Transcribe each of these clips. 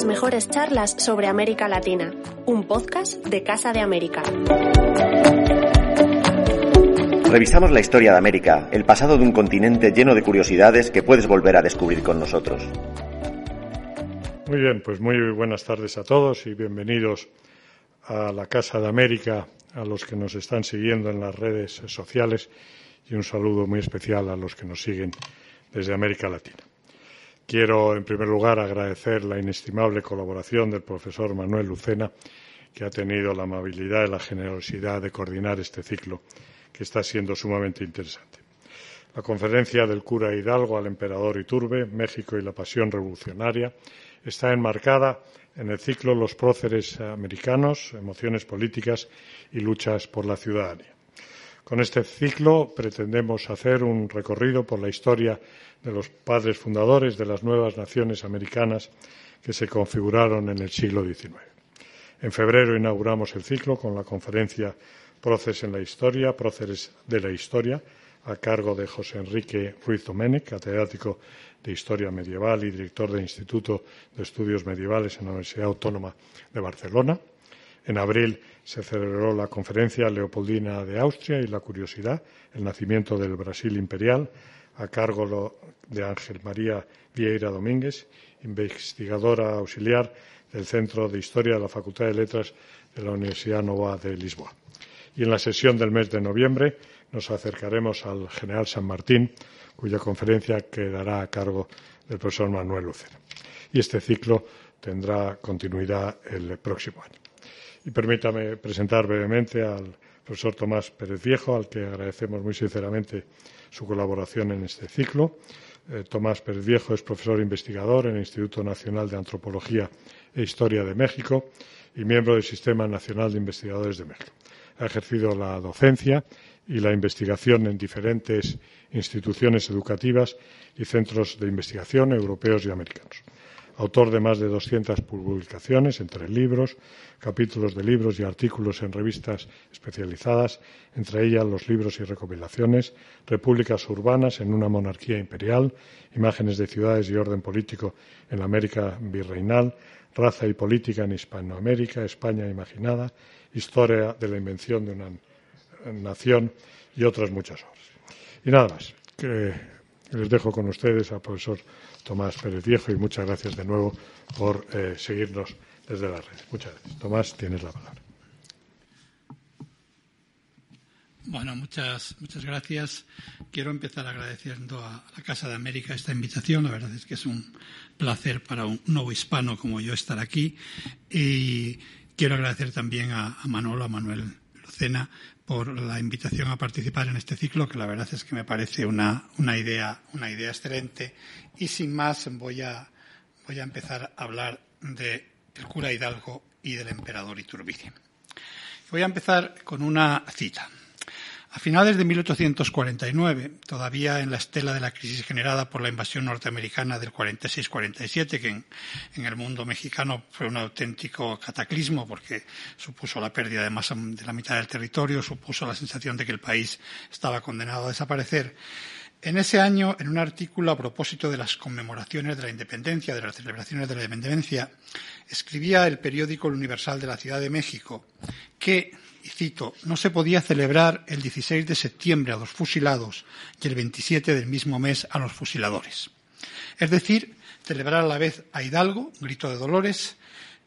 las mejores charlas sobre América Latina, un podcast de Casa de América. Revisamos la historia de América, el pasado de un continente lleno de curiosidades que puedes volver a descubrir con nosotros. Muy bien, pues muy buenas tardes a todos y bienvenidos a la Casa de América, a los que nos están siguiendo en las redes sociales y un saludo muy especial a los que nos siguen desde América Latina. Quiero, en primer lugar, agradecer la inestimable colaboración del profesor Manuel Lucena, que ha tenido la amabilidad y la generosidad de coordinar este ciclo, que está siendo sumamente interesante. La conferencia del cura Hidalgo al emperador Iturbe, México y la pasión revolucionaria, está enmarcada en el ciclo Los próceres americanos, emociones políticas y luchas por la ciudadanía. Con este ciclo pretendemos hacer un recorrido por la historia de los padres fundadores de las nuevas naciones americanas que se configuraron en el siglo XIX. En febrero inauguramos el ciclo con la conferencia Proces en la Historia, Próceres de la Historia, a cargo de José Enrique Ruiz Domènech, catedrático de Historia Medieval y director del Instituto de Estudios Medievales en la Universidad Autónoma de Barcelona. En abril se celebró la conferencia Leopoldina de Austria y la curiosidad, el nacimiento del Brasil imperial, a cargo de Ángel María Vieira Domínguez, investigadora auxiliar del Centro de Historia de la Facultad de Letras de la Universidad Nova de Lisboa. Y en la sesión del mes de noviembre nos acercaremos al general San Martín, cuya conferencia quedará a cargo del profesor Manuel Lucero. Y este ciclo tendrá continuidad el próximo año. Y permítame presentar brevemente al profesor Tomás Pérez Viejo, al que agradecemos muy sinceramente su colaboración en este ciclo. Eh, Tomás Pérez Viejo es profesor investigador en el Instituto Nacional de Antropología e Historia de México y miembro del Sistema Nacional de Investigadores de México. Ha ejercido la docencia y la investigación en diferentes instituciones educativas y centros de investigación europeos y americanos autor de más de 200 publicaciones entre libros, capítulos de libros y artículos en revistas especializadas, entre ellas los libros y recopilaciones, Repúblicas urbanas en una monarquía imperial, Imágenes de ciudades y orden político en la América virreinal, Raza y política en Hispanoamérica, España imaginada, Historia de la invención de una nación y otras muchas obras. Y nada más, que les dejo con ustedes al profesor Tomás Pérez Viejo y muchas gracias de nuevo por eh, seguirnos desde la red. Muchas gracias. Tomás, tienes la palabra. Bueno, muchas, muchas gracias. Quiero empezar agradeciendo a la Casa de América esta invitación. La verdad es que es un placer para un nuevo hispano como yo estar aquí. Y quiero agradecer también a, a Manolo, a Manuel Lucena, por la invitación a participar en este ciclo, que la verdad es que me parece una, una, idea, una idea excelente. Y sin más, voy a, voy a empezar a hablar del cura Hidalgo y del emperador Iturbide. Voy a empezar con una cita. A finales de 1849, todavía en la estela de la crisis generada por la invasión norteamericana del 46-47, que en, en, el mundo mexicano fue un auténtico cataclismo porque supuso la pérdida de más de la mitad del territorio, supuso la sensación de que el país estaba condenado a desaparecer. En ese año, en un artículo a propósito de las conmemoraciones de la independencia, de las celebraciones de la independencia, escribía el periódico El Universal de la Ciudad de México que y cito, no se podía celebrar el 16 de septiembre a los fusilados y el 27 del mismo mes a los fusiladores. Es decir, celebrar a la vez a Hidalgo, grito de Dolores,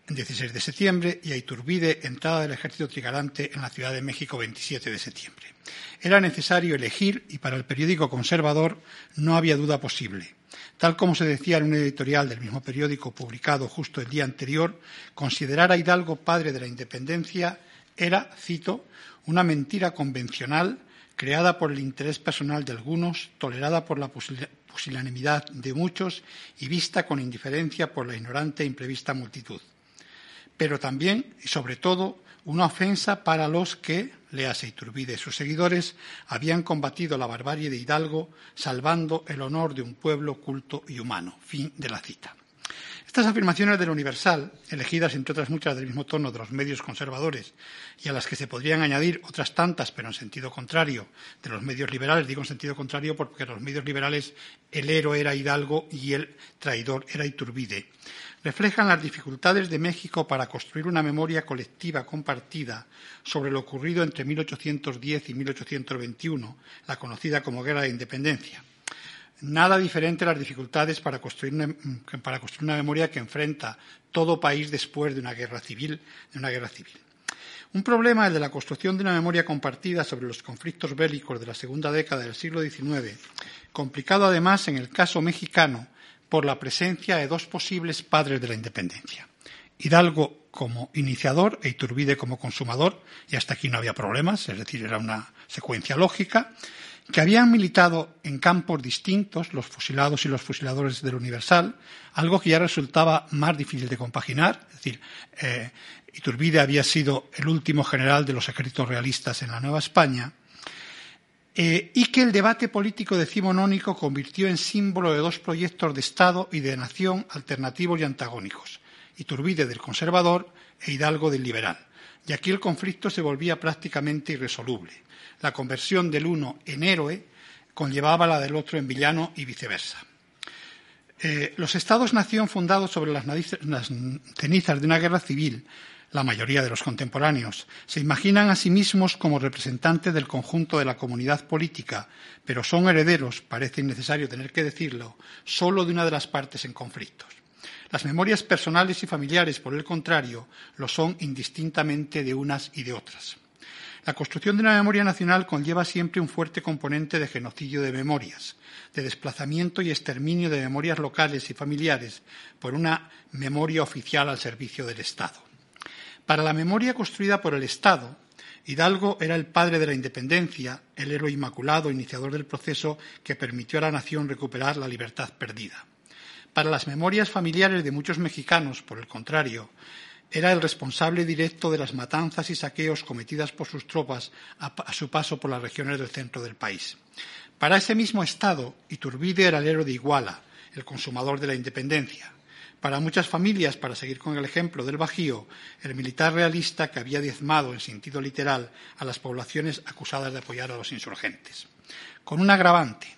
el 16 de septiembre, y a Iturbide, entrada del ejército trigarante en la Ciudad de México, 27 de septiembre. Era necesario elegir y para el periódico conservador no había duda posible. Tal como se decía en un editorial del mismo periódico publicado justo el día anterior, considerar a Hidalgo padre de la independencia era, cito, una mentira convencional creada por el interés personal de algunos, tolerada por la pusilanimidad de muchos y vista con indiferencia por la ignorante e imprevista multitud. Pero también, y sobre todo, una ofensa para los que, léase Iturbide y sus seguidores, habían combatido la barbarie de Hidalgo, salvando el honor de un pueblo culto y humano. Fin de la cita. Estas afirmaciones del Universal, elegidas entre otras muchas del mismo tono de los medios conservadores y a las que se podrían añadir otras tantas, pero en sentido contrario, de los medios liberales, digo en sentido contrario porque los medios liberales el héroe era Hidalgo y el traidor era Iturbide, reflejan las dificultades de México para construir una memoria colectiva compartida sobre lo ocurrido entre 1810 y 1821, la conocida como Guerra de Independencia nada diferente a las dificultades para construir, una, para construir una memoria que enfrenta todo país después de una guerra civil, de una guerra civil. Un problema, el de la construcción de una memoria compartida sobre los conflictos bélicos de la segunda década del siglo XIX, complicado además en el caso mexicano por la presencia de dos posibles padres de la independencia. Hidalgo como iniciador e Iturbide como consumador, y hasta aquí no había problemas, es decir, era una secuencia lógica, que habían militado en campos distintos, los fusilados y los fusiladores del Universal, algo que ya resultaba más difícil de compaginar. Es decir, eh, Iturbide había sido el último general de los ejércitos realistas en la Nueva España, eh, y que el debate político decimonónico convirtió en símbolo de dos proyectos de Estado y de nación alternativos y antagónicos, Iturbide del conservador e Hidalgo del liberal. Y aquí el conflicto se volvía prácticamente irresoluble la conversión del uno en héroe conllevaba la del otro en villano y viceversa. Eh, los estados-nación fundados sobre las, las, cenizas de una guerra civil, la mayoría de los contemporáneos, se imaginan a sí mismos como representantes del conjunto de la comunidad política, pero son herederos, parece innecesario tener que decirlo, solo de una de las partes en conflictos. Las memorias personales y familiares, por el contrario, lo son indistintamente de unas y de otras. La construcción de una memoria nacional conlleva siempre un fuerte componente de genocidio de memorias, de desplazamiento y exterminio de memorias locales y familiares por una memoria oficial al servicio del Estado. Para la memoria construida por el Estado, Hidalgo era el padre de la independencia, el héroe inmaculado, iniciador del proceso que permitió a la nación recuperar la libertad perdida. Para las memorias familiares de muchos mexicanos, por el contrario, era el responsable directo de las matanzas y saqueos cometidas por sus tropas a, su paso por las regiones del centro del país. Para ese mismo Estado, Iturbide era el héroe de Iguala, el consumador de la independencia. Para muchas familias, para seguir con el ejemplo del Bajío, el militar realista que había diezmado en sentido literal a las poblaciones acusadas de apoyar a los insurgentes. Con un agravante,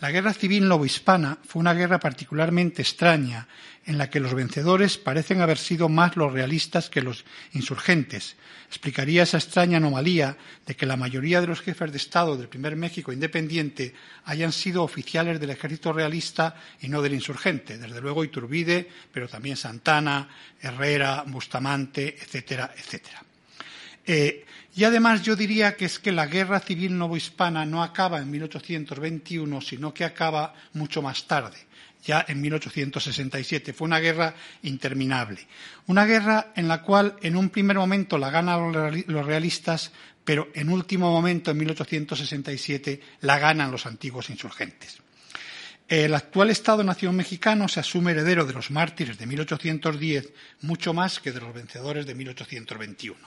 la guerra civil novohispana fue una guerra particularmente extraña en la que los vencedores parecen haber sido más los realistas que los insurgentes. Explicaría esa extraña anomalía de que la mayoría de los jefes de Estado del primer México independiente hayan sido oficiales del ejército realista y no del insurgente. Desde luego Iturbide, pero también Santana, Herrera, Bustamante, etcétera, etcétera. Eh, y además yo diría que es que la guerra civil novohispana no acaba en 1821, sino que acaba mucho más tarde, ya en 1867. Fue una guerra interminable. Una guerra en la cual en un primer momento la ganan los realistas, pero en último momento, en 1867, la ganan los antiguos insurgentes. El actual Estado-Nación mexicano se asume heredero de los mártires de 1810 mucho más que de los vencedores de 1821.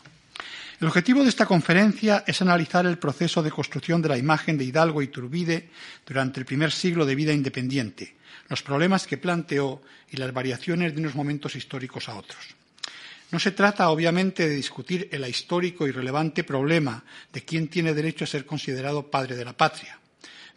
El objetivo de esta conferencia es analizar el proceso de construcción de la imagen de Hidalgo y Turbide durante el primer siglo de vida independiente, los problemas que planteó y las variaciones de unos momentos históricos a otros. No se trata, obviamente, de discutir el histórico y relevante problema de quién tiene derecho a ser considerado padre de la patria,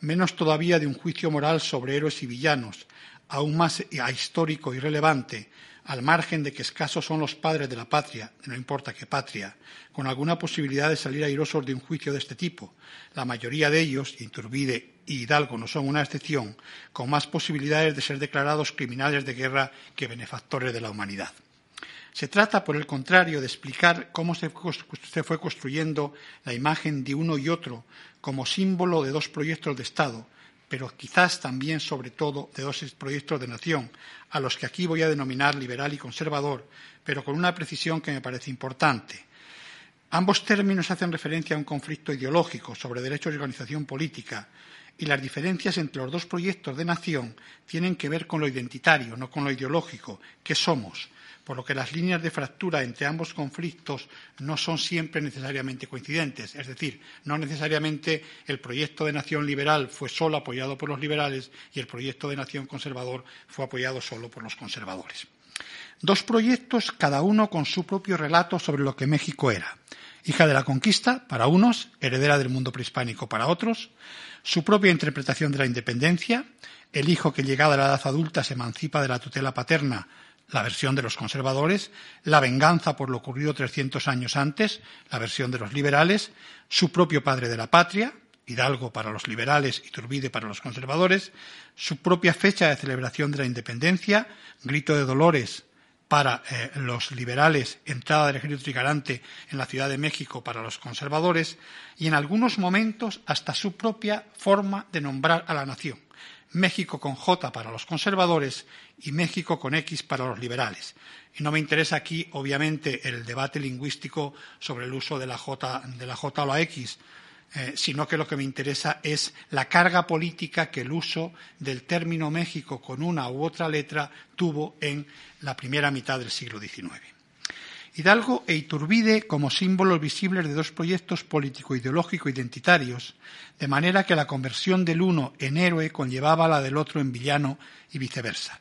menos todavía de un juicio moral sobre héroes y villanos, aún más histórico y relevante al margen de que escasos son los padres de la patria, no importa qué patria, con alguna posibilidad de salir airosos de un juicio de este tipo. La mayoría de ellos, Iturbide y Hidalgo no son una excepción, con más posibilidades de ser declarados criminales de guerra que benefactores de la humanidad. Se trata, por el contrario, de explicar cómo se fue construyendo la imagen de uno y otro como símbolo de dos proyectos de Estado, pero quizás también, sobre todo, de dos proyectos de nación, a los que aquí voy a denominar liberal y conservador, pero con una precisión que me parece importante. Ambos términos hacen referencia a un conflicto ideológico sobre derechos y organización política, y las diferencias entre los dos proyectos de nación tienen que ver con lo identitario, no con lo ideológico, ¿Qué somos, por lo que las líneas de fractura entre ambos conflictos no son siempre necesariamente coincidentes. Es decir, no necesariamente el proyecto de nación liberal fue solo apoyado por los liberales y el proyecto de nación conservador fue apoyado solo por los conservadores. Dos proyectos, cada uno con su propio relato sobre lo que México era. Hija de la conquista, para unos, heredera del mundo prehispánico para otros, su propia interpretación de la independencia, el hijo que llegada a la edad adulta se emancipa de la tutela paterna, la versión de los conservadores, la venganza por lo ocurrido 300 años antes, la versión de los liberales, su propio padre de la patria, Hidalgo para los liberales y Turbide para los conservadores, su propia fecha de celebración de la independencia, grito de dolores para eh, los liberales, entrada del ejército trigarante en la Ciudad de México para los conservadores, y en algunos momentos hasta su propia forma de nombrar a la nación. México con J para los conservadores y México con X para los liberales. Y no me interesa aquí, obviamente, el debate lingüístico sobre el uso de la J, de la o la X, eh, sino que lo que me interesa es la carga política que el uso del término México con una u otra letra tuvo en la primera mitad del siglo XIX. Hidalgo e Iturbide como símbolos visibles de dos proyectos político-ideológico-identitarios, de manera que la conversión del uno en héroe conllevaba la del otro en villano y viceversa.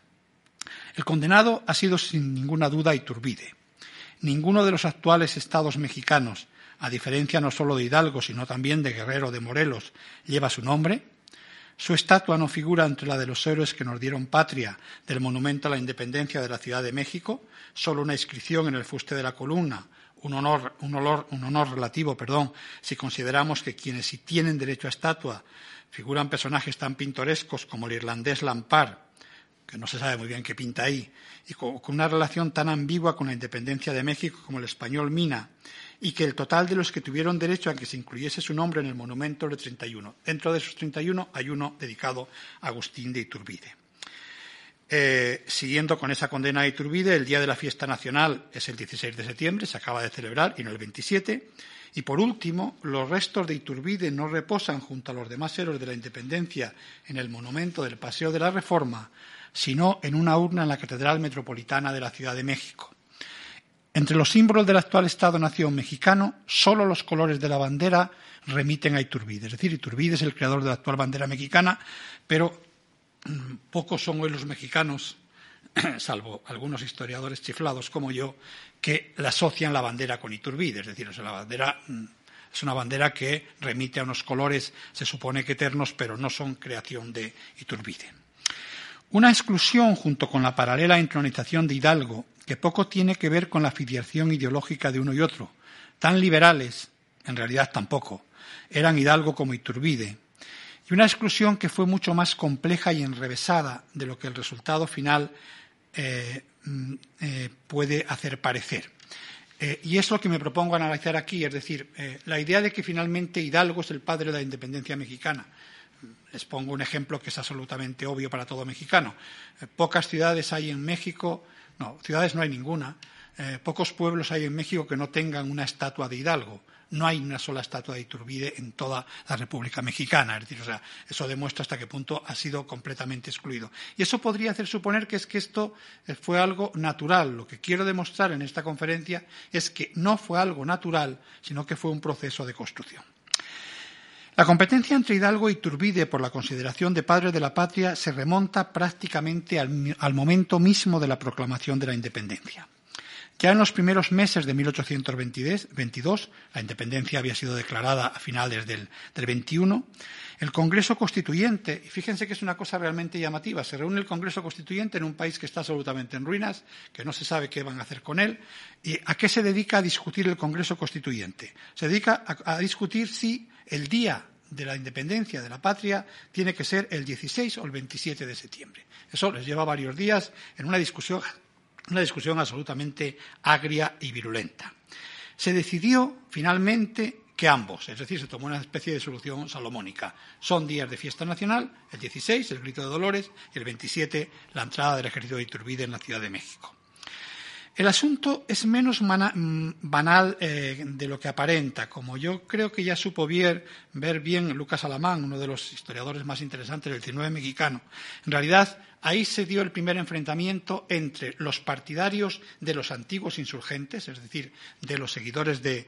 El condenado ha sido sin ninguna duda Iturbide. Ninguno de los actuales estados mexicanos, a diferencia no solo de Hidalgo, sino también de Guerrero de Morelos, lleva su nombre, su estatua no figura entre la de los héroes que nos dieron patria del Monumento a la Independencia de la Ciudad de México, solo una inscripción en el fuste de la columna, un honor, un honor relativo, perdón, si consideramos que quienes sí tienen derecho a estatua figuran personajes tan pintorescos como el irlandés Lampard, que no se sabe muy bien qué pinta ahí, y con una relación tan ambigua con la independencia de México como el español Mina, y que el total de los que tuvieron derecho a que se incluyese su nombre en el monumento de 31. Dentro de esos 31 hay uno dedicado a Agustín de Iturbide. Eh, siguiendo con esa condena a Iturbide, el día de la fiesta nacional es el 16 de septiembre, se acaba de celebrar, y no el 27. Y por último, los restos de Iturbide no reposan junto a los demás héroes de la independencia en el monumento del Paseo de la Reforma, sino en una urna en la Catedral Metropolitana de la Ciudad de México. Entre los símbolos del actual Estado-nación mexicano, solo los colores de la bandera remiten a Iturbide. Es decir, Iturbide es el creador de la actual bandera mexicana, pero mm, pocos son hoy los mexicanos, salvo algunos historiadores chiflados como yo, que la asocian la bandera con Iturbide. Es decir, la bandera mm, es una bandera que remite a unos colores, se supone que eternos, pero no son creación de Iturbide. Una exclusión junto con la paralela entronización de Hidalgo que poco tiene que ver con la filiación ideológica de uno y otro. Tan liberales, en realidad tampoco, eran Hidalgo como Iturbide, y una exclusión que fue mucho más compleja y enrevesada de lo que el resultado final eh, mm, eh, puede hacer parecer. Eh, y es lo que me propongo analizar aquí, es decir, la idea de que finalmente Hidalgo es el padre de la independencia mexicana. Les pongo un ejemplo que es absolutamente obvio para todo mexicano. pocas ciudades hay en México no, ciudades no hay ninguna. Eh, pocos pueblos hay en México que no tengan una estatua de Hidalgo. No hay una sola estatua de Iturbide en toda la República Mexicana. Es decir, o sea, eso demuestra hasta qué punto ha sido completamente excluido. Y eso podría hacer suponer que es que esto eh, fue algo natural. Lo que quiero demostrar en esta conferencia es que no fue algo natural, sino que fue un proceso de construcción. La competencia entre Hidalgo y Turbide por la consideración de padre de la patria se remonta prácticamente al, momento mismo de la proclamación de la independencia. Ya en los primeros meses de 1822, la independencia había sido declarada a finales del, del 21, el Congreso Constituyente, y fíjense que es una cosa realmente llamativa, se reúne el Congreso Constituyente en un país que está absolutamente en ruinas, que no se sabe qué van a hacer con él, y ¿a qué se dedica a discutir el Congreso Constituyente? Se dedica a, a discutir si el día de la independencia de la patria tiene que ser el 16 o el 27 de septiembre. Eso les lleva varios días en una discusión, una discusión absolutamente agria y virulenta. Se decidió finalmente que ambos, es decir, se tomó una especie de solución salomónica. Son días de fiesta nacional, el 16, el grito de Dolores, y el 27, la entrada del ejército de Iturbide en la Ciudad de México. El asunto es menos mm, banal eh, de lo que aparenta, como yo creo que ya supo ver, bien Lucas Alamán, uno de los historiadores más interesantes del 19 mexicano. En realidad, ahí se dio el primer enfrentamiento entre los partidarios de los antiguos insurgentes, es decir, de los seguidores de,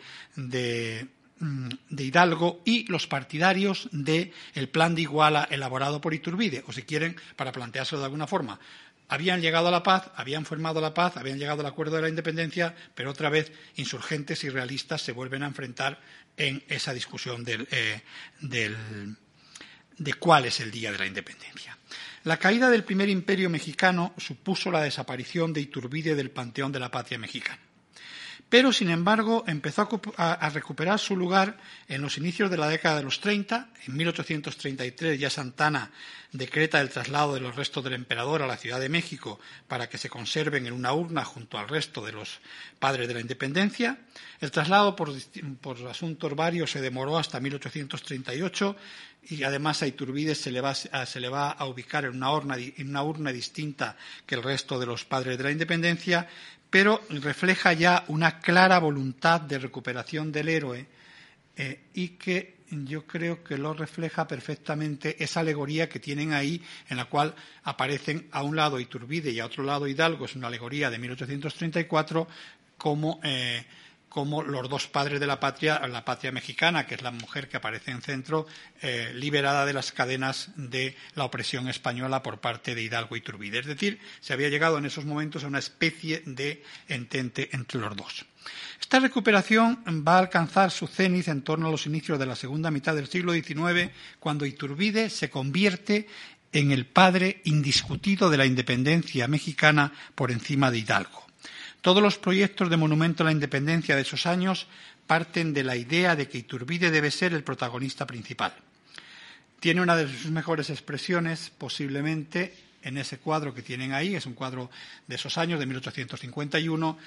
mm, Hidalgo y los partidarios del plan de Iguala elaborado por Iturbide, o si quieren, para planteárselo de alguna forma, habían llegado a la paz, habían formado la paz, habían llegado al acuerdo de la independencia, pero otra vez insurgentes y realistas se vuelven a enfrentar en esa discusión eh, de cuál es el día de la independencia. La caída del primer imperio mexicano supuso la desaparición de Iturbide del panteón de la patria mexicana pero sin embargo empezó a, recuperar su lugar en los inicios de la década de los 30. En 1833 ya Santana decreta el traslado de los restos del emperador a la Ciudad de México para que se conserven en una urna junto al resto de los padres de la independencia. El traslado por, asuntos varios se demoró hasta 1838 y además a Iturbide se le va a, a ubicar en una, en una urna distinta que el resto de los padres de la independencia pero refleja ya una clara voluntad de recuperación del héroe eh, y que yo creo que lo refleja perfectamente esa alegoría que tienen ahí, en la cual aparecen a un lado Iturbide y a otro lado Hidalgo, es una alegoría de 1834, como eh, como los dos padres de la patria, la patria mexicana, que es la mujer que aparece en centro, eh, liberada de las cadenas de la opresión española por parte de Hidalgo y Turbide. Es decir, se había llegado en esos momentos a una especie de entente entre los dos. Esta recuperación va a alcanzar su cénit en torno a los inicios de la segunda mitad del siglo XIX, cuando Iturbide se convierte en el padre indiscutido de la independencia mexicana por encima de Hidalgo. Todos los proyectos de monumento a la independencia de esos años parten de la idea de que Iturbide debe ser el protagonista principal. Tiene una de sus mejores expresiones, posiblemente, en ese cuadro que tienen ahí, es un cuadro de esos años, de 1851,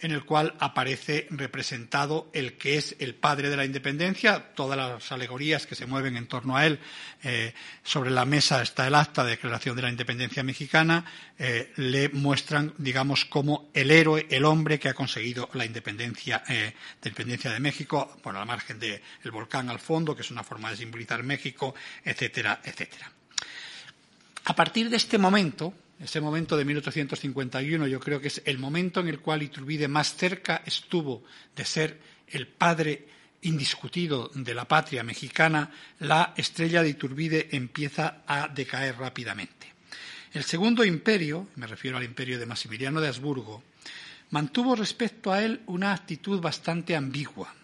en el cual aparece representado el que es el padre de la independencia, todas las alegorías que se mueven en torno a él. Eh, sobre la mesa está el acta de declaración de la independencia mexicana, eh, le muestran, digamos, como el héroe, el hombre que ha conseguido la independencia, eh, de, independencia de México, por la margen del volcán al fondo, que es una forma de simbolizar México, etcétera, etcétera. A partir de este momento, ese momento de 1851 yo creo que es el momento en el cual Iturbide más cerca estuvo de ser el padre indiscutido de la patria mexicana, la estrella de Iturbide empieza a decaer rápidamente. El segundo imperio, me refiero al imperio de Maximiliano de Habsburgo, mantuvo respecto a él una actitud bastante ambigua.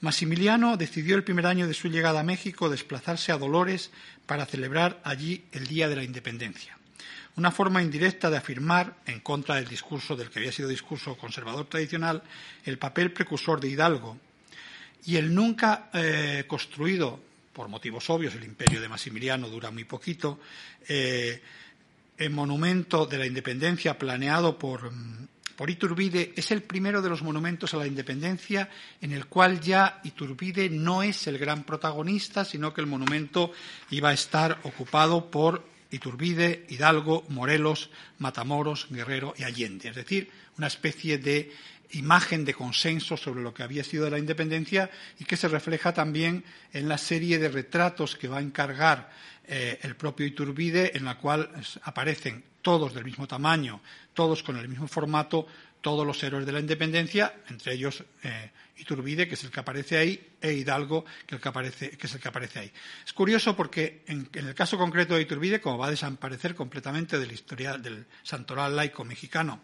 Maximiliano decidió el primer año de su llegada a México desplazarse a Dolores para celebrar allí el Día de la Independencia una forma indirecta de afirmar, en contra del discurso del que había sido discurso conservador tradicional, el papel precursor de Hidalgo. Y el nunca eh, construido, por motivos obvios, el imperio de Maximiliano dura muy poquito, eh, el monumento de la independencia planeado por, por Iturbide es el primero de los monumentos a la independencia en el cual ya Iturbide no es el gran protagonista, sino que el monumento iba a estar ocupado por Iturbide, Hidalgo, Morelos, Matamoros, Guerrero y Allende. Es decir, una especie de imagen de consenso sobre lo que había sido la independencia y que se refleja también en la serie de retratos que va a encargar eh, el propio Iturbide, en la cual aparecen todos del mismo tamaño, todos con el mismo formato, todos los héroes de la independencia, entre ellos eh, Iturbide, que es el que aparece ahí, e Hidalgo, que, es el que aparece ahí. Es curioso porque en, el caso concreto de Iturbide, como va a desaparecer completamente de la historia del santoral laico mexicano,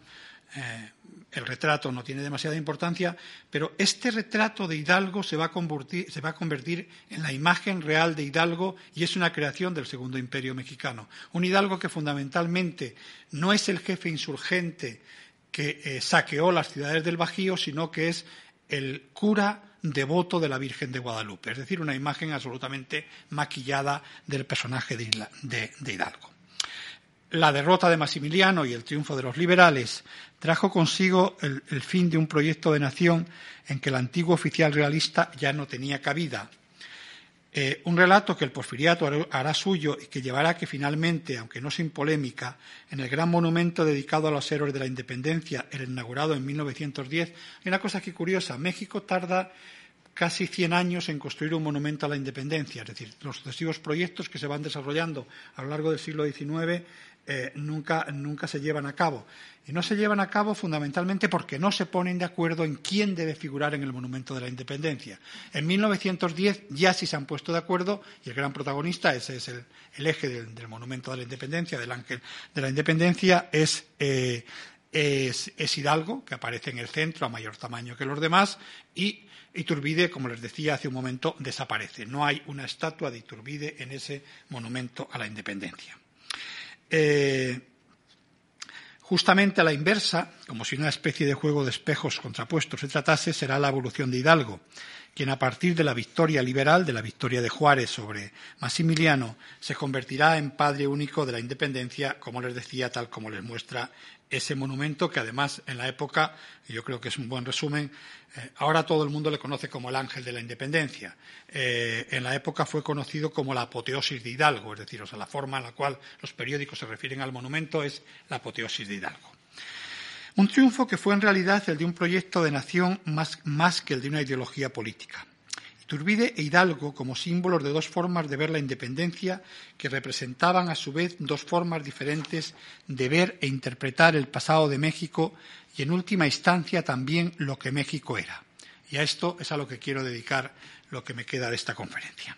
eh, el retrato no tiene demasiada importancia, pero este retrato de Hidalgo se va, a convertir, se va a convertir en la imagen real de Hidalgo y es una creación del Segundo Imperio Mexicano. Un Hidalgo que fundamentalmente no es el jefe insurgente que eh, saqueó las ciudades del Bajío, sino que es el cura devoto de la Virgen de Guadalupe, es decir, una imagen absolutamente maquillada del personaje de, Hidalgo. La derrota de Maximiliano y el triunfo de los liberales trajo consigo el, fin de un proyecto de nación en que el antiguo oficial realista ya no tenía cabida eh, un relato que el porfiriato hará suyo y que llevará que finalmente, aunque no sin polémica, en el gran monumento dedicado a los héroes de la independencia, el inaugurado en 1910, hay una cosa aquí curiosa. México tarda casi 100 años en construir un monumento a la independencia, es decir, los sucesivos proyectos que se van desarrollando a lo largo del siglo XIX eh, nunca, nunca se llevan a cabo. Y no se llevan a cabo fundamentalmente porque no se ponen de acuerdo en quién debe figurar en el Monumento de la Independencia. En 1910 ya sí se han puesto de acuerdo y el gran protagonista, ese es el, eje del, Monumento de la Independencia, del Ángel de la Independencia, es, eh, es, es, Hidalgo, que aparece en el centro a mayor tamaño que los demás, y Iturbide, como les decía hace un momento, desaparece. No hay una estatua de Iturbide en ese Monumento a la Independencia. Eh, justamente a la inversa, como si una especie de juego de espejos contrapuestos se tratase, será la evolución de Hidalgo, quien a partir de la victoria liberal, de la victoria de Juárez sobre Maximiliano, se convertirá en padre único de la independencia, como les decía, tal como les muestra ese monumento que además en la época, yo creo que es un buen resumen, eh, ahora todo el mundo le conoce como el ángel de la independencia. Eh, en la época fue conocido como la apoteosis de Hidalgo, es decir, o sea, la forma en la cual los periódicos se refieren al monumento es la apoteosis de Hidalgo. Un triunfo que fue en realidad el de un proyecto de nación más que el de una ideología política. Iturbide e Hidalgo como símbolos de dos formas de ver la independencia que representaban a su vez dos formas diferentes de ver e interpretar el pasado de México y en última instancia también lo que México era. Y a esto es a lo que quiero dedicar lo que me queda de esta conferencia.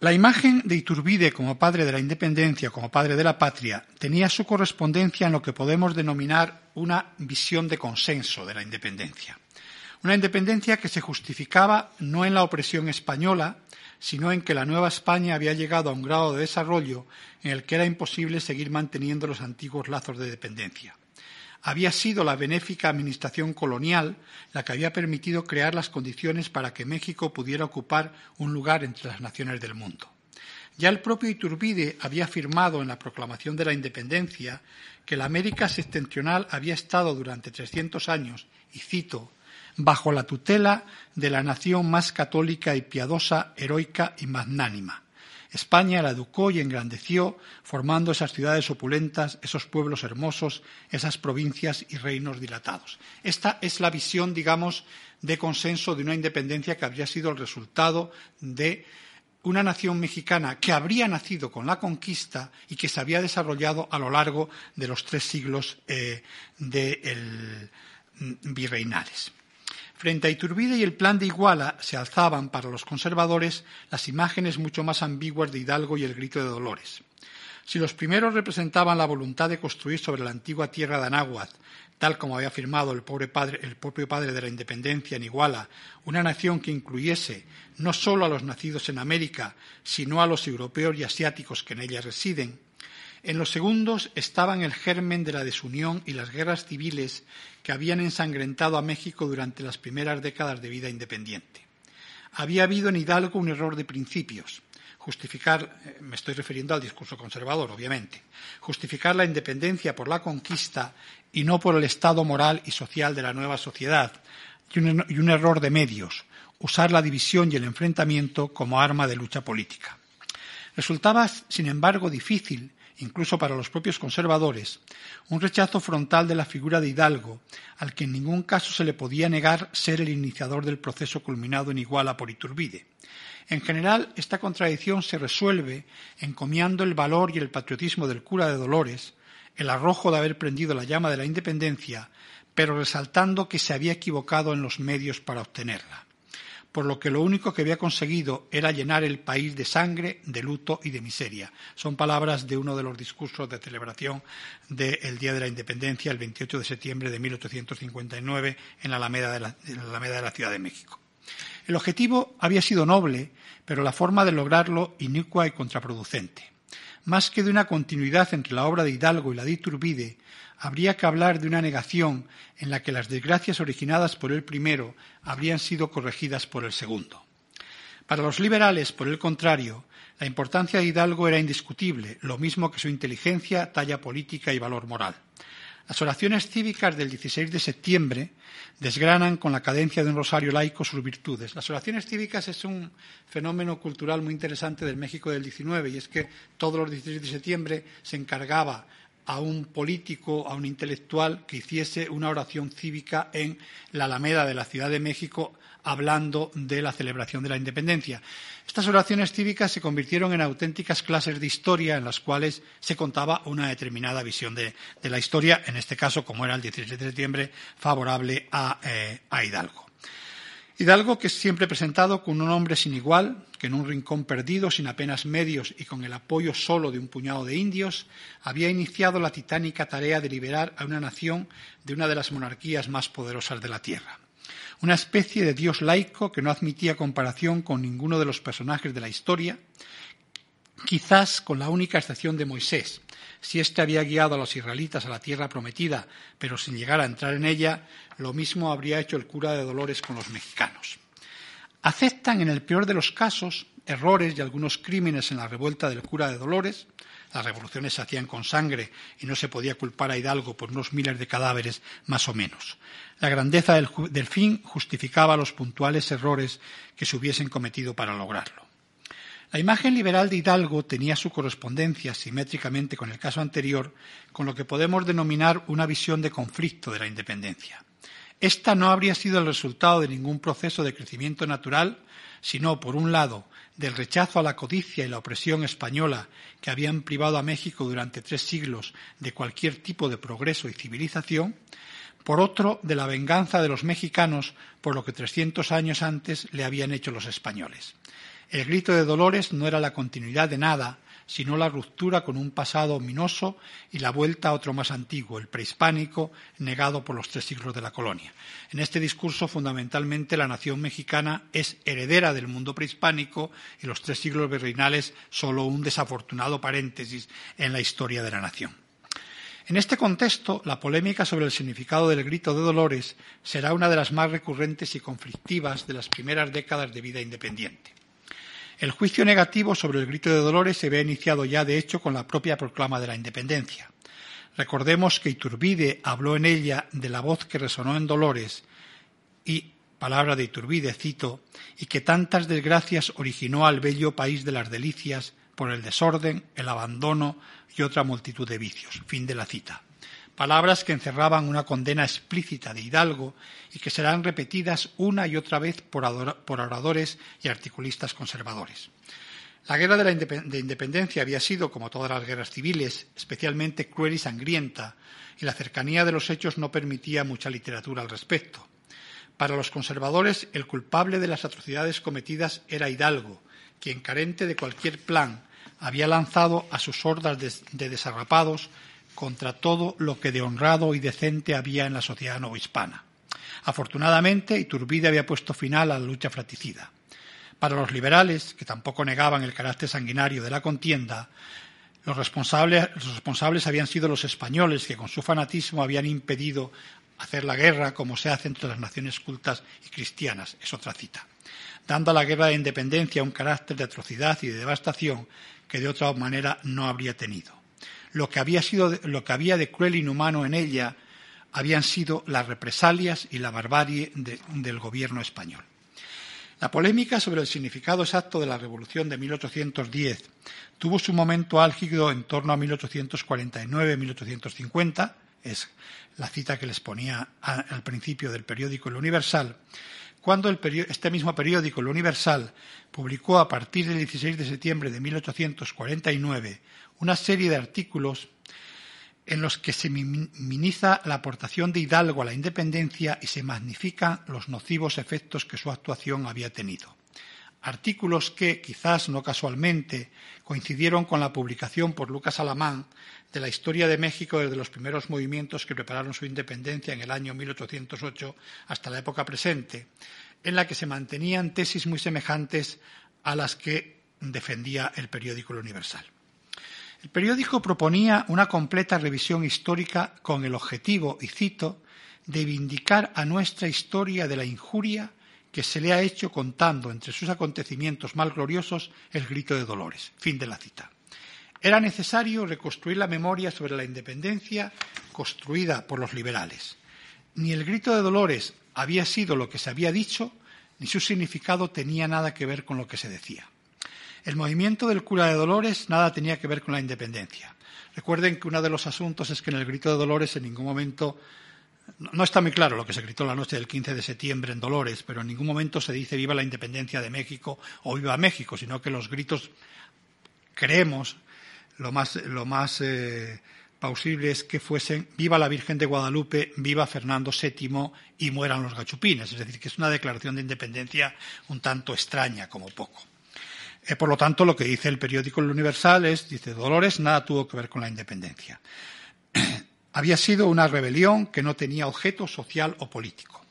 La imagen de Iturbide como padre de la independencia, como padre de la patria, tenía su correspondencia en lo que podemos denominar una visión de consenso de la independencia. Una independencia que se justificaba no en la opresión española, sino en que la Nueva España había llegado a un grado de desarrollo en el que era imposible seguir manteniendo los antiguos lazos de dependencia. Había sido la benéfica administración colonial la que había permitido crear las condiciones para que México pudiera ocupar un lugar entre las naciones del mundo. Ya el propio Iturbide había afirmado en la proclamación de la independencia que la América septentrional había estado durante 300 años, y cito, bajo la tutela de la nación más católica y piadosa, heroica y magnánima. España la educó y engrandeció, formando esas ciudades opulentas, esos pueblos hermosos, esas provincias y reinos dilatados. Esta es la visión, digamos, de consenso de una independencia que habría sido el resultado de una nación mexicana que habría nacido con la conquista y que se había desarrollado a lo largo de los tres siglos eh, de virreinales. Frente a Iturbide y el plan de Iguala se alzaban para los conservadores las imágenes mucho más ambiguas de Hidalgo y el grito de Dolores. Si los primeros representaban la voluntad de construir sobre la antigua tierra de Anáhuac, tal como había afirmado el, el propio padre de la independencia en Iguala, una nación que incluyese no solo a los nacidos en América, sino a los europeos y asiáticos que en ella residen, en los segundos estaban el germen de la desunión y las guerras civiles que habían ensangrentado a México durante las primeras décadas de vida independiente. Había habido en Hidalgo un error de principios. Justificar, eh, me estoy refiriendo al discurso conservador, obviamente, justificar la independencia por la conquista y no por el estado moral y social de la nueva sociedad, y un, y un error de medios, usar la división y el enfrentamiento como arma de lucha política. Resultaba, sin embargo, difícil incluso para los propios conservadores, un rechazo frontal de la figura de Hidalgo, al que en ningún caso se le podía negar ser el iniciador del proceso culminado en Iguala por Iturbide. En general, esta contradicción se resuelve encomiando el valor y el patriotismo del cura de Dolores, el arrojo de haber prendido la llama de la independencia, pero resaltando que se había equivocado en los medios para obtenerla por lo que lo único que había conseguido era llenar el país de sangre, de luto y de miseria. Son palabras de uno de los discursos de celebración del Día de la Independencia, el 28 de septiembre de 1859, en la Alameda de la, en la, Alameda de la Ciudad de México. El objetivo había sido noble, pero la forma de lograrlo inicua y contraproducente. Más que de una continuidad entre la obra de Hidalgo y la de Iturbide, habría que hablar de una negación en la que las desgracias originadas por el primero habrían sido corregidas por el segundo. Para los liberales, por el contrario, la importancia de Hidalgo era indiscutible, lo mismo que su inteligencia, talla política y valor moral. Las oraciones cívicas del 16 de septiembre desgranan con la cadencia de un rosario laico sus virtudes. Las oraciones cívicas es un fenómeno cultural muy interesante del México del 19 y es que todos los 16 de septiembre se encargaba a un político, a un intelectual que hiciese una oración cívica en la Alameda de la Ciudad de México hablando de la celebración de la independencia. Estas oraciones cívicas se convirtieron en auténticas clases de historia en las cuales se contaba una determinada visión de, la historia, en este caso, como era el 17 de septiembre, favorable a, eh, a Hidalgo. Hidalgo, que es siempre presentado con un hombre sin igual, que en un rincón perdido, sin apenas medios y con el apoyo solo de un puñado de indios, había iniciado la titánica tarea de liberar a una nación de una de las monarquías más poderosas de la tierra. Una especie de dios laico que no admitía comparación con ninguno de los personajes de la historia, quizás con la única excepción de Moisés, si éste había guiado a los israelitas a la tierra prometida, pero sin llegar a entrar en ella, lo mismo habría hecho el cura de Dolores con los mexicanos. Aceptan, en el peor de los casos, errores y algunos crímenes en la revuelta del cura de Dolores. Las revoluciones se hacían con sangre y no se podía culpar a Hidalgo por unos miles de cadáveres, más o menos. La grandeza del, del fin justificaba los puntuales errores que se hubiesen cometido para lograrlo. La imagen liberal de Hidalgo tenía su correspondencia simétricamente con el caso anterior, con lo que podemos denominar una visión de conflicto de la independencia. Esta no habría sido el resultado de ningún proceso de crecimiento natural, sino, por un lado, del rechazo a la codicia y la opresión española que habían privado a México durante tres siglos de cualquier tipo de progreso y civilización, por otro, de la venganza de los mexicanos por lo que trescientos años antes le habían hecho los españoles. El grito de Dolores no era la continuidad de nada, sino la ruptura con un pasado ominoso y la vuelta a otro más antiguo, el prehispánico, negado por los tres siglos de la colonia. En este discurso, fundamentalmente, la nación mexicana es heredera del mundo prehispánico y los tres siglos virreinales solo un desafortunado paréntesis en la historia de la nación. En este contexto, la polémica sobre el significado del grito de Dolores será una de las más recurrentes y conflictivas de las primeras décadas de vida independiente. El juicio negativo sobre el grito de Dolores se ve iniciado ya, de hecho, con la propia proclama de la independencia. Recordemos que Iturbide habló en ella de la voz que resonó en Dolores y, palabra de Iturbide, cito, y que tantas desgracias originó al bello país de las delicias por el desorden, el abandono y otra multitud de vicios. Fin de la cita palabras que encerraban una condena explícita de Hidalgo y que serán repetidas una y otra vez por, oradores y articulistas conservadores. La guerra de la independencia había sido, como todas las guerras civiles, especialmente cruel y sangrienta, y la cercanía de los hechos no permitía mucha literatura al respecto. Para los conservadores, el culpable de las atrocidades cometidas era Hidalgo, quien, carente de cualquier plan, había lanzado a sus hordas de desarrapados contra todo lo que de honrado y decente había en la sociedad novohispana. Afortunadamente, Iturbide había puesto final a la lucha fratricida. Para los liberales, que tampoco negaban el carácter sanguinario de la contienda, los responsables, los responsables habían sido los españoles, que con su fanatismo habían impedido hacer la guerra como se hace entre las naciones cultas y cristianas. Es otra cita. Dando a la guerra de independencia un carácter de atrocidad y de devastación que de otra manera no habría tenido lo que había, sido, lo que había de cruel e inhumano en ella habían sido las represalias y la barbarie del gobierno español. La polémica sobre el significado exacto de la Revolución de 1810 tuvo su momento álgido en torno a 1849-1850, es la cita que les ponía al principio del periódico El Universal, cuando este mismo periódico, El Universal, publicó a partir del 16 de septiembre de 1849 una serie de artículos en los que se minimiza la aportación de Hidalgo a la independencia y se magnifican los nocivos efectos que su actuación había tenido. Artículos que, quizás no casualmente, coincidieron con la publicación por Lucas Alamán de la historia de México desde los primeros movimientos que prepararon su independencia en el año 1808 hasta la época presente, en la que se mantenían tesis muy semejantes a las que defendía el periódico Universal. El periódico proponía una completa revisión histórica con el objetivo, y cito, de vindicar a nuestra historia de la injuria que se le ha hecho contando entre sus acontecimientos más gloriosos el grito de Dolores. Fin de la cita. Era necesario reconstruir la memoria sobre la independencia construida por los liberales. Ni el grito de Dolores había sido lo que se había dicho, ni su significado tenía nada que ver con lo que se decía. El movimiento del cura de Dolores nada tenía que ver con la independencia. Recuerden que uno de los asuntos es que en el grito de Dolores en ningún momento no está muy claro lo que se gritó la noche del 15 de septiembre en Dolores, pero en ningún momento se dice viva la independencia de México o viva México, sino que los gritos, creemos, lo más, lo más eh, plausible es que fuesen viva la Virgen de Guadalupe, viva Fernando VII y mueran los gachupines. Es decir, que es una declaración de independencia un tanto extraña, como poco. Eh, por lo tanto, lo que dice el periódico El Universal es, dice, Dolores nada tuvo que ver con la independencia. había sido una rebelión que no tenía objeto social o político.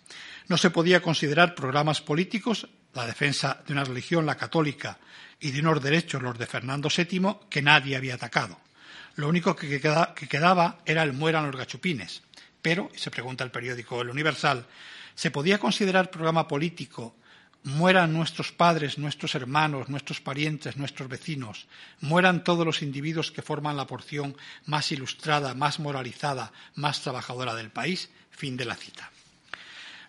No se podía considerar programas políticos la defensa de una religión, la católica, y de unos derechos, los de Fernando VII, que nadie había atacado. Lo único que, quedaba era el mueran los gachupines. Pero, se pregunta el periódico El Universal, ¿se podía considerar programa político mueran nuestros padres, nuestros hermanos, nuestros parientes, nuestros vecinos, mueran todos los individuos que forman la porción más ilustrada, más moralizada, más trabajadora del país. Fin de la cita.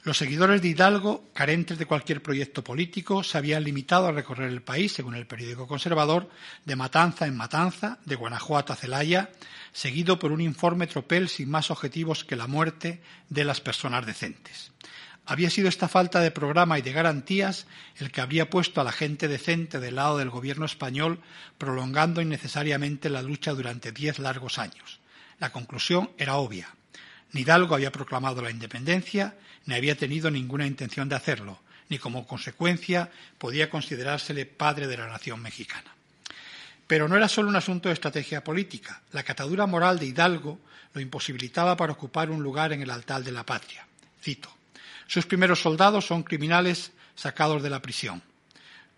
Los seguidores de Hidalgo, carentes de cualquier proyecto político, se habían limitado a recorrer el país, según el periódico conservador, de matanza en matanza, de Guanajuato a Celaya, seguido por un informe tropel sin más objetivos que la muerte de las personas decentes. Había sido esta falta de programa y de garantías el que habría puesto a la gente decente del lado del gobierno español, prolongando innecesariamente la lucha durante diez largos años. La conclusión era obvia. Ni Hidalgo había proclamado la independencia, ni había tenido ninguna intención de hacerlo, ni como consecuencia podía considerársele padre de la nación mexicana. Pero no era solo un asunto de estrategia política. La catadura moral de Hidalgo lo imposibilitaba para ocupar un lugar en el altar de la patria. Cito. Sus primeros soldados son criminales sacados de la prisión.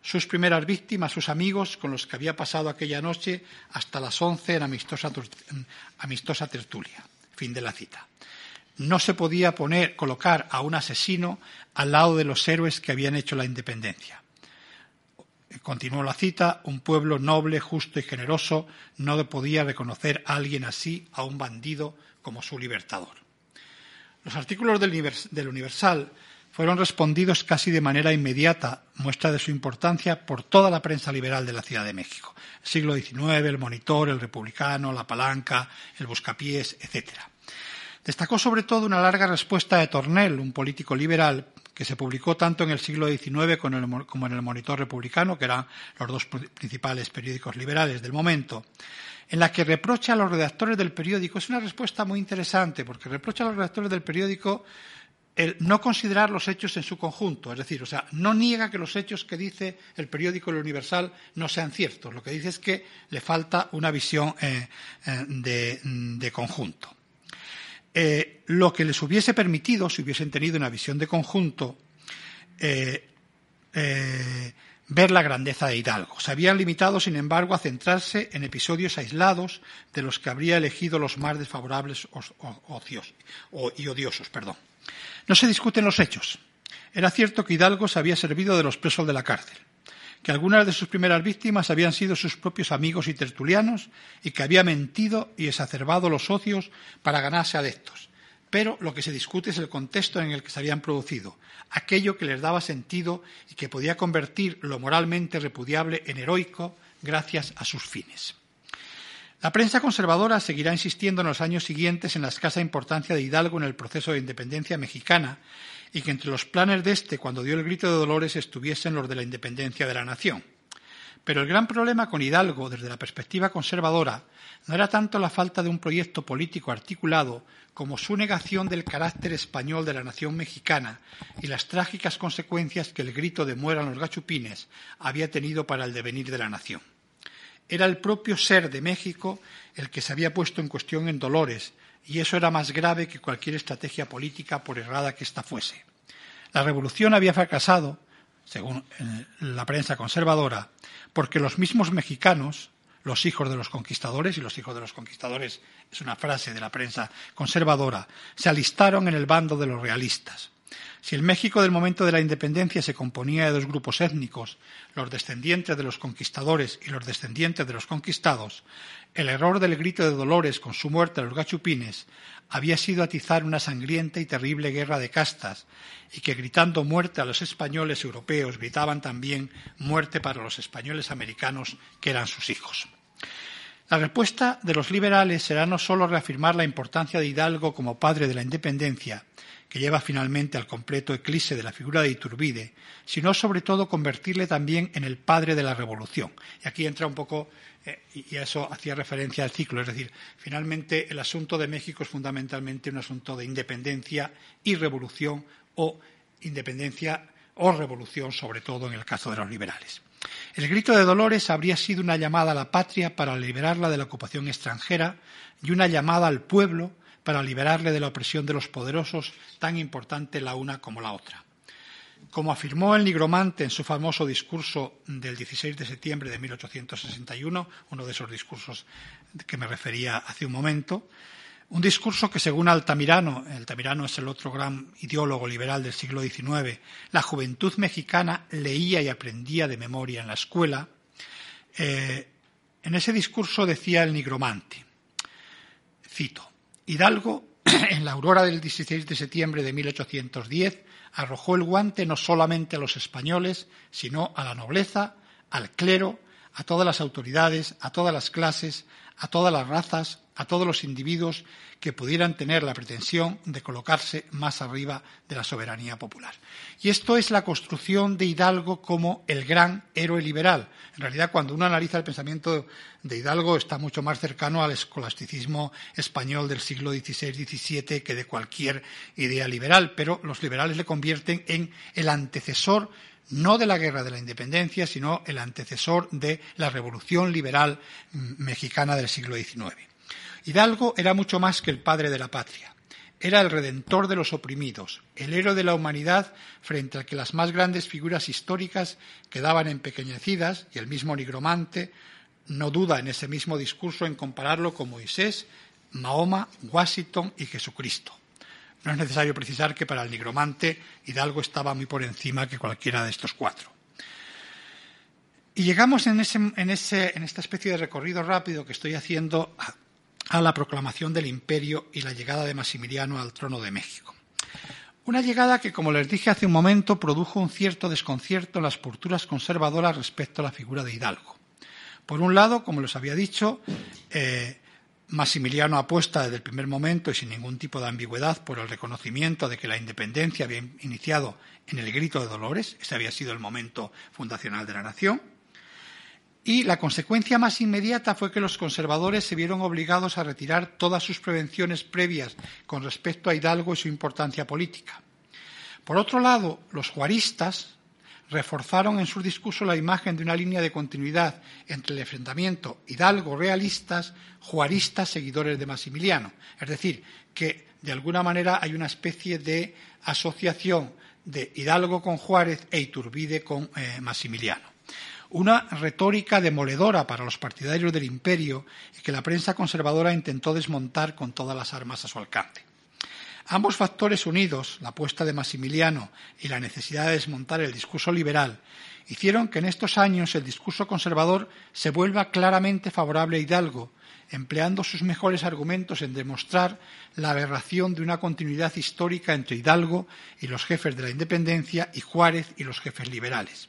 Sus primeras víctimas, sus amigos, con los que había pasado aquella noche hasta las once en amistosa, tertulia. Fin de la cita. No se podía poner, colocar a un asesino al lado de los héroes que habían hecho la independencia. Continuó la cita, un pueblo noble, justo y generoso no podía reconocer a alguien así, a un bandido, como su libertador. Los artículos del Universal fueron respondidos casi de manera inmediata, muestra de su importancia, por toda la prensa liberal de la Ciudad de México. El siglo XIX, el Monitor, el Republicano, la Palanca, el Buscapiés, etc. Destacó sobre todo una larga respuesta de Tornel, un político liberal, que se publicó tanto en el siglo XIX como en el Monitor Republicano, que eran los dos principales periódicos liberales del momento en la que reprocha a los redactores del periódico. Es una respuesta muy interesante, porque reprocha a los redactores del periódico el no considerar los hechos en su conjunto, es decir, o sea, no niega que los hechos que dice el periódico El Universal no sean ciertos, lo que dice es que le falta una visión eh, eh, de, conjunto. Eh, lo que les hubiese permitido, si hubiesen tenido una visión de conjunto, ver la grandeza de Hidalgo. Se habían limitado, sin embargo, a centrarse en episodios aislados de los que habría elegido los más desfavorables y odiosos. Perdón. No se discuten los hechos. Era cierto que Hidalgo se había servido de los presos de la cárcel, que algunas de sus primeras víctimas habían sido sus propios amigos y tertulianos y que había mentido y exacerbado los socios para ganarse adeptos pero lo que se discute es el contexto en el que se habían producido, aquello que les daba sentido y que podía convertir lo moralmente repudiable en heroico gracias a sus fines. La prensa conservadora seguirá insistiendo en los años siguientes en la escasa importancia de Hidalgo en el proceso de independencia mexicana y que entre los planes de este, cuando dio el grito de Dolores, estuviesen los de la independencia de la nación. Pero el gran problema con Hidalgo, desde la perspectiva conservadora, no era tanto la falta de un proyecto político articulado como su negación del carácter español de la nación mexicana y las trágicas consecuencias que el grito de mueran los gachupines había tenido para el devenir de la nación. Era el propio ser de México el que se había puesto en cuestión en Dolores, y eso era más grave que cualquier estrategia política, por errada que ésta fuese. La revolución había fracasado, según eh, la prensa conservadora, porque los mismos mexicanos, los hijos de los conquistadores, y los hijos de los conquistadores es una frase de la prensa conservadora, se alistaron en el bando de los realistas. Si el México del momento de la independencia se componía de dos grupos étnicos, los descendientes de los conquistadores y los descendientes de los conquistados, el error del grito de Dolores con su muerte a los gachupines había sido atizar una sangrienta y terrible guerra de castas, y que gritando muerte a los españoles europeos gritaban también muerte para los españoles americanos que eran sus hijos. La respuesta de los liberales será no solo reafirmar la importancia de Hidalgo como padre de la independencia, que lleva finalmente al completo eclipse de la figura de Iturbide, sino sobre todo convertirle también en el padre de la revolución. Y aquí entra un poco, eh, y a eso hacía referencia al ciclo, es decir, finalmente el asunto de México es fundamentalmente un asunto de independencia y revolución, o independencia o revolución, sobre todo en el caso de los liberales. El grito de Dolores habría sido una llamada a la patria para liberarla de la ocupación extranjera y una llamada al pueblo para liberarle de la opresión de los poderosos, tan importante la una como la otra. Como afirmó el nigromante en su famoso discurso del 16 de septiembre de 1861, uno de esos discursos que me refería hace un momento, un discurso que, según Altamirano, Altamirano es el otro gran ideólogo liberal del siglo XIX, la juventud mexicana leía y aprendía de memoria en la escuela. Eh, en ese discurso decía el nigromante, cito, Hidalgo, en la aurora del 16 de septiembre de 1810, arrojó el guante no solamente a los españoles, sino a la nobleza, al clero, a todas las autoridades, a todas las clases, a todas las razas, a todos los individuos que pudieran tener la pretensión de colocarse más arriba de la soberanía popular. Y esto es la construcción de Hidalgo como el gran héroe liberal. En realidad, cuando uno analiza el pensamiento de Hidalgo, está mucho más cercano al escolasticismo español del siglo XVI-XVII que de cualquier idea liberal, pero los liberales le convierten en el antecesor no de la guerra de la independencia, sino el antecesor de la revolución liberal mexicana del siglo XIX. Hidalgo era mucho más que el padre de la patria. Era el redentor de los oprimidos, el héroe de la humanidad frente al que las más grandes figuras históricas quedaban empequeñecidas y el mismo nigromante no duda en ese mismo discurso en compararlo con Moisés, Mahoma, Washington y Jesucristo. No es necesario precisar que para el nigromante Hidalgo estaba muy por encima que cualquiera de estos cuatro. Y llegamos en, esta especie de recorrido rápido que estoy haciendo a la proclamación del imperio y la llegada de Maximiliano al trono de México. Una llegada que, como les dije hace un momento, produjo un cierto desconcierto en las posturas conservadoras respecto a la figura de Hidalgo. Por un lado, como les había dicho, eh, Maximiliano apuesta desde el primer momento y sin ningún tipo de ambigüedad por el reconocimiento de que la independencia había iniciado en el grito de Dolores, ese había sido el momento fundacional de la nación. Y la consecuencia más inmediata fue que los conservadores se vieron obligados a retirar todas sus prevenciones previas con respecto a Hidalgo y su importancia política. Por otro lado, los juaristas reforzaron en su discurso la imagen de una línea de continuidad entre el enfrentamiento Hidalgo-realistas, juaristas seguidores de Maximiliano. Es decir, que de alguna manera hay una especie de asociación de Hidalgo con Juárez e Iturbide con eh, Maximiliano una retórica demoledora para los partidarios del imperio que la prensa conservadora intentó desmontar con todas las armas a su alcance. Ambos factores unidos, la apuesta de Maximiliano y la necesidad de desmontar el discurso liberal, hicieron que en estos años el discurso conservador se vuelva claramente favorable a Hidalgo, empleando sus mejores argumentos en demostrar la aberración de una continuidad histórica entre Hidalgo y los jefes de la independencia y Juárez y los jefes liberales.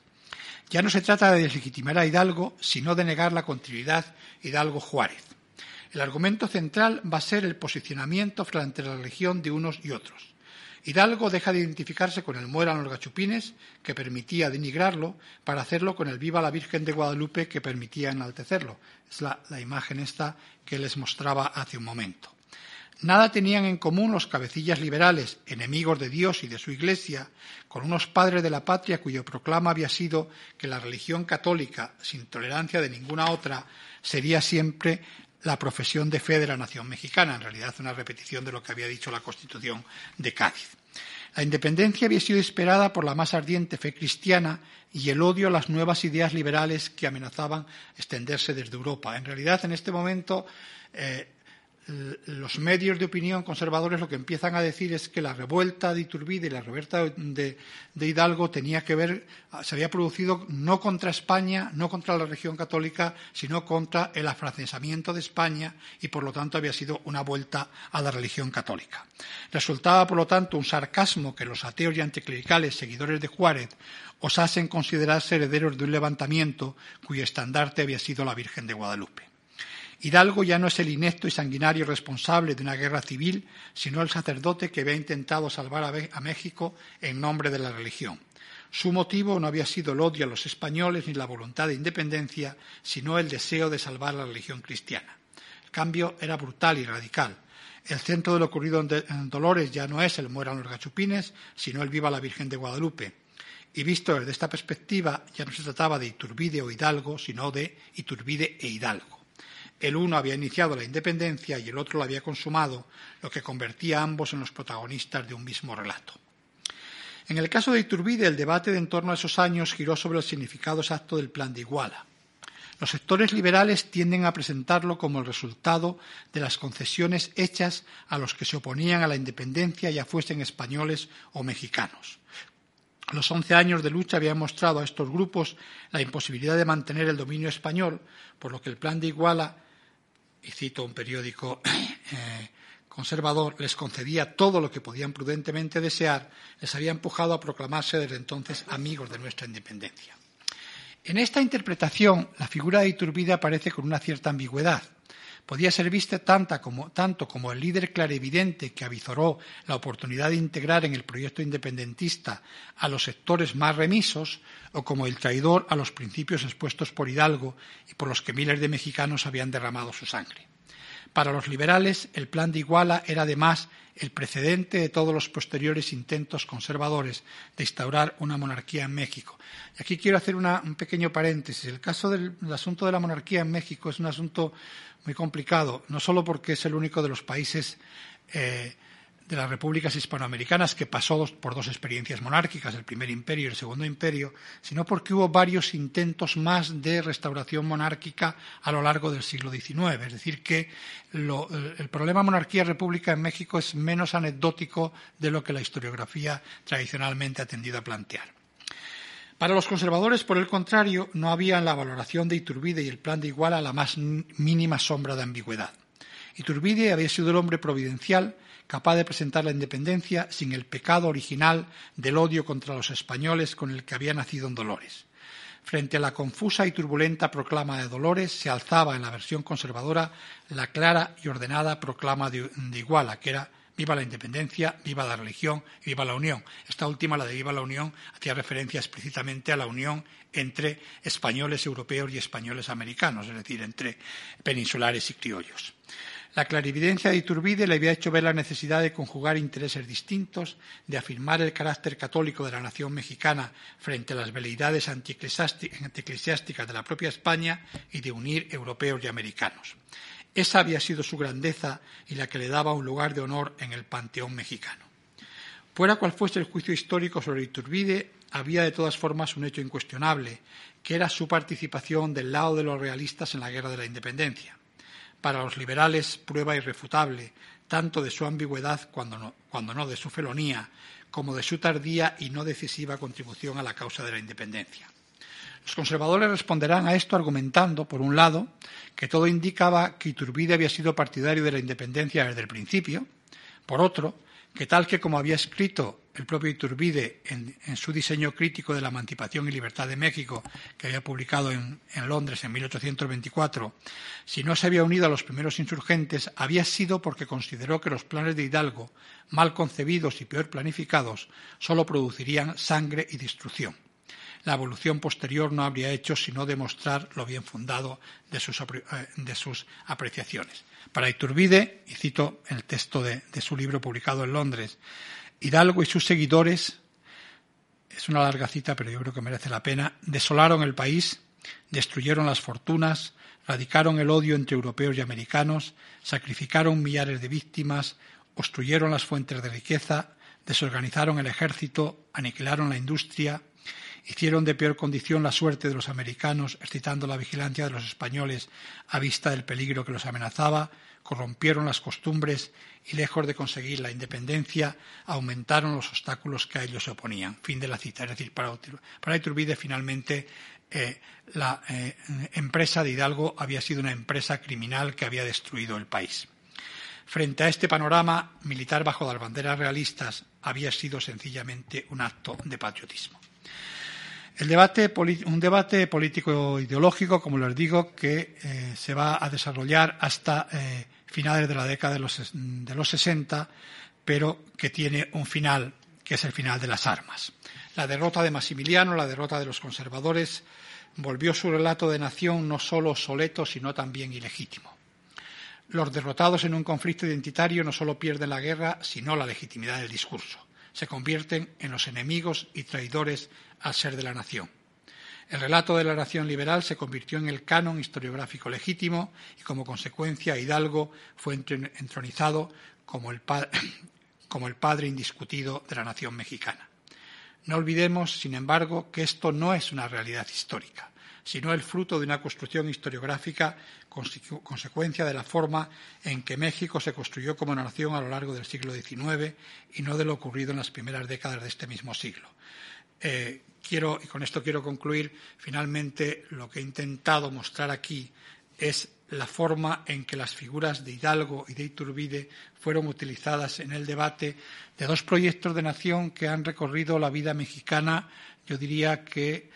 Ya no se trata de deslegitimar a Hidalgo, sino de negar la continuidad Hidalgo-Juárez. El argumento central va a ser el posicionamiento frente a la religión de unos y otros. Hidalgo deja de identificarse con el mueran los gachupines, que permitía denigrarlo, para hacerlo con el viva la Virgen de Guadalupe, que permitía enaltecerlo. Es la, la imagen esta que les mostraba hace un momento. Nada tenían en común los cabecillas liberales, enemigos de Dios y de su Iglesia, con unos padres de la patria cuyo proclama había sido que la religión católica, sin tolerancia de ninguna otra, sería siempre la profesión de fe de la nación mexicana, en realidad una repetición de lo que había dicho la Constitución de Cádiz. La independencia había sido esperada por la más ardiente fe cristiana y el odio a las nuevas ideas liberales que amenazaban extenderse desde Europa. En realidad, en este momento, eh, los medios de opinión conservadores lo que empiezan a decir es que la revuelta de Iturbide y la revuelta de, Hidalgo tenía que ver, se había producido no contra España, no contra la religión católica, sino contra el afrancesamiento de España y por lo tanto había sido una vuelta a la religión católica. Resultaba por lo tanto un sarcasmo que los ateos y anticlericales seguidores de Juárez osasen considerarse herederos de un levantamiento cuyo estandarte había sido la Virgen de Guadalupe. Hidalgo ya no es el inepto y sanguinario responsable de una guerra civil, sino el sacerdote que había intentado salvar a México en nombre de la religión. Su motivo no había sido el odio a los españoles ni la voluntad de independencia, sino el deseo de salvar la religión cristiana. El cambio era brutal y radical. El centro de lo ocurrido en Dolores ya no es el mueran los gachupines, sino el viva la Virgen de Guadalupe. Y visto desde esta perspectiva, ya no se trataba de Iturbide o Hidalgo, sino de Iturbide e Hidalgo. El uno había iniciado la independencia y el otro la había consumado, lo que convertía a ambos en los protagonistas de un mismo relato. En el caso de Iturbide, el debate de en torno a esos años giró sobre el significado exacto del Plan de Iguala. Los sectores liberales tienden a presentarlo como el resultado de las concesiones hechas a los que se oponían a la independencia, ya fuesen españoles o mexicanos. Los once años de lucha habían mostrado a estos grupos la imposibilidad de mantener el dominio español, por lo que el plan de Iguala y cito un periódico eh, conservador, les concedía todo lo que podían prudentemente desear, les había empujado a proclamarse desde entonces amigos de nuestra independencia. En esta interpretación, la figura de Iturbide aparece con una cierta ambigüedad podía ser vista tanto como el líder clarividente que avizoró la oportunidad de integrar en el proyecto independentista a los sectores más remisos, o como el traidor a los principios expuestos por Hidalgo y por los que miles de mexicanos habían derramado su sangre. Para los liberales, el plan de Iguala era además el precedente de todos los posteriores intentos conservadores de instaurar una monarquía en México. Y aquí quiero hacer un pequeño paréntesis. El caso del asunto de la monarquía en México es un asunto muy complicado, no solo porque es el único de los países eh, de las repúblicas hispanoamericanas que pasó por dos experiencias monárquicas, el primer imperio y el segundo imperio, sino porque hubo varios intentos más de restauración monárquica a lo largo del siglo XIX. Es decir, que el problema monarquía-república en México es menos anecdótico de lo que la historiografía tradicionalmente ha tendido a plantear. Para los conservadores, por el contrario, no había en la valoración de Iturbide y el plan de Iguala la más mínima sombra de ambigüedad. Iturbide había sido el hombre providencial capaz de presentar la independencia sin el pecado original del odio contra los españoles con el que había nacido en Dolores. Frente a la confusa y turbulenta proclama de Dolores se alzaba en la versión conservadora la clara y ordenada proclama de, Iguala, que era Viva la independencia, viva la religión viva la unión. Esta última, la de Viva la Unión, hacía referencia explícitamente a la unión entre españoles europeos y españoles americanos, es decir, entre peninsulares y criollos. La clarividencia de Iturbide le había hecho ver la necesidad de conjugar intereses distintos, de afirmar el carácter católico de la nación mexicana frente a las veleidades antieclesiásticas de la propia España y de unir europeos y americanos. Esa había sido su grandeza y la que le daba un lugar de honor en el panteón mexicano. Fuera cual fuese el juicio histórico sobre Iturbide, había de todas formas un hecho incuestionable, que era su participación del lado de los realistas en la guerra de la independencia para los liberales prueba irrefutable tanto de su ambigüedad cuando no, de su felonía, como de su tardía y no decisiva contribución a la causa de la independencia. Los conservadores responderán a esto argumentando, por un lado, que todo indicaba que Iturbide había sido partidario de la independencia desde el principio, por otro, que tal que como había escrito el propio Iturbide en, su diseño crítico de la emancipación y libertad de México, que había publicado en, Londres en 1824, si no se había unido a los primeros insurgentes, había sido porque consideró que los planes de Hidalgo, mal concebidos y peor planificados, solo producirían sangre y destrucción. La evolución posterior no habría hecho sino demostrar lo bien fundado de sus, eh, de sus apreciaciones. Para Iturbide, y cito el texto de, su libro publicado en Londres, Hidalgo y sus seguidores, es una larga cita, pero yo creo que merece la pena, desolaron el país, destruyeron las fortunas, radicaron el odio entre europeos y americanos, sacrificaron millares de víctimas, obstruyeron las fuentes de riqueza, desorganizaron el ejército, aniquilaron la industria, hicieron de peor condición la suerte de los americanos, excitando la vigilancia de los españoles a vista del peligro que los amenazaba, corrompieron las costumbres y lejos de conseguir la independencia, aumentaron los obstáculos que a ellos se oponían. Fin de la cita. Es decir, para, Iturbide finalmente eh, la eh, empresa de Hidalgo había sido una empresa criminal que había destruido el país. Frente a este panorama, militar bajo las banderas realistas había sido sencillamente un acto de patriotismo. El debate, un debate político-ideológico, como les digo, que eh, se va a desarrollar hasta eh, finales de la década de los, de los 60, pero que tiene un final, que es el final de las armas. La derrota de Maximiliano, la derrota de los conservadores, volvió su relato de nación no solo soleto, sino también ilegítimo. Los derrotados en un conflicto identitario no solo pierden la guerra, sino la legitimidad del discurso. Se convierten en los enemigos y traidores al ser de la nación. El relato de la nación liberal se convirtió en el canon historiográfico legítimo y como consecuencia Hidalgo fue entronizado como el, como el padre indiscutido de la nación mexicana. No olvidemos, sin embargo, que esto no es una realidad histórica, sino el fruto de una construcción historiográfica consecuencia de la forma en que México se construyó como nación a lo largo del siglo XIX y no de lo ocurrido en las primeras décadas de este mismo siglo. Eh, quiero, y con esto quiero concluir, finalmente lo que he intentado mostrar aquí es la forma en que las figuras de Hidalgo y de Iturbide fueron utilizadas en el debate de dos proyectos de nación que han recorrido la vida mexicana, yo diría que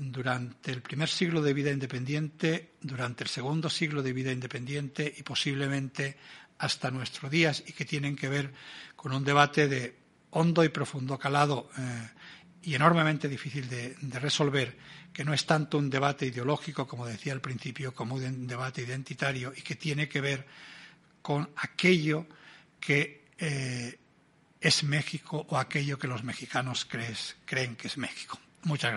durante el primer siglo de vida independiente, durante el segundo siglo de vida independiente y posiblemente hasta nuestros días y que tienen que ver con un debate de hondo y profundo calado eh, y enormemente difícil de, resolver, que no es tanto un debate ideológico, como decía al principio, como un debate identitario y que tiene que ver con aquello que eh, es México o aquello que los mexicanos creen que es México. Muchas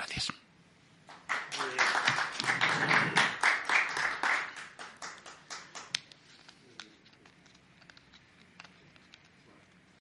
Gracias.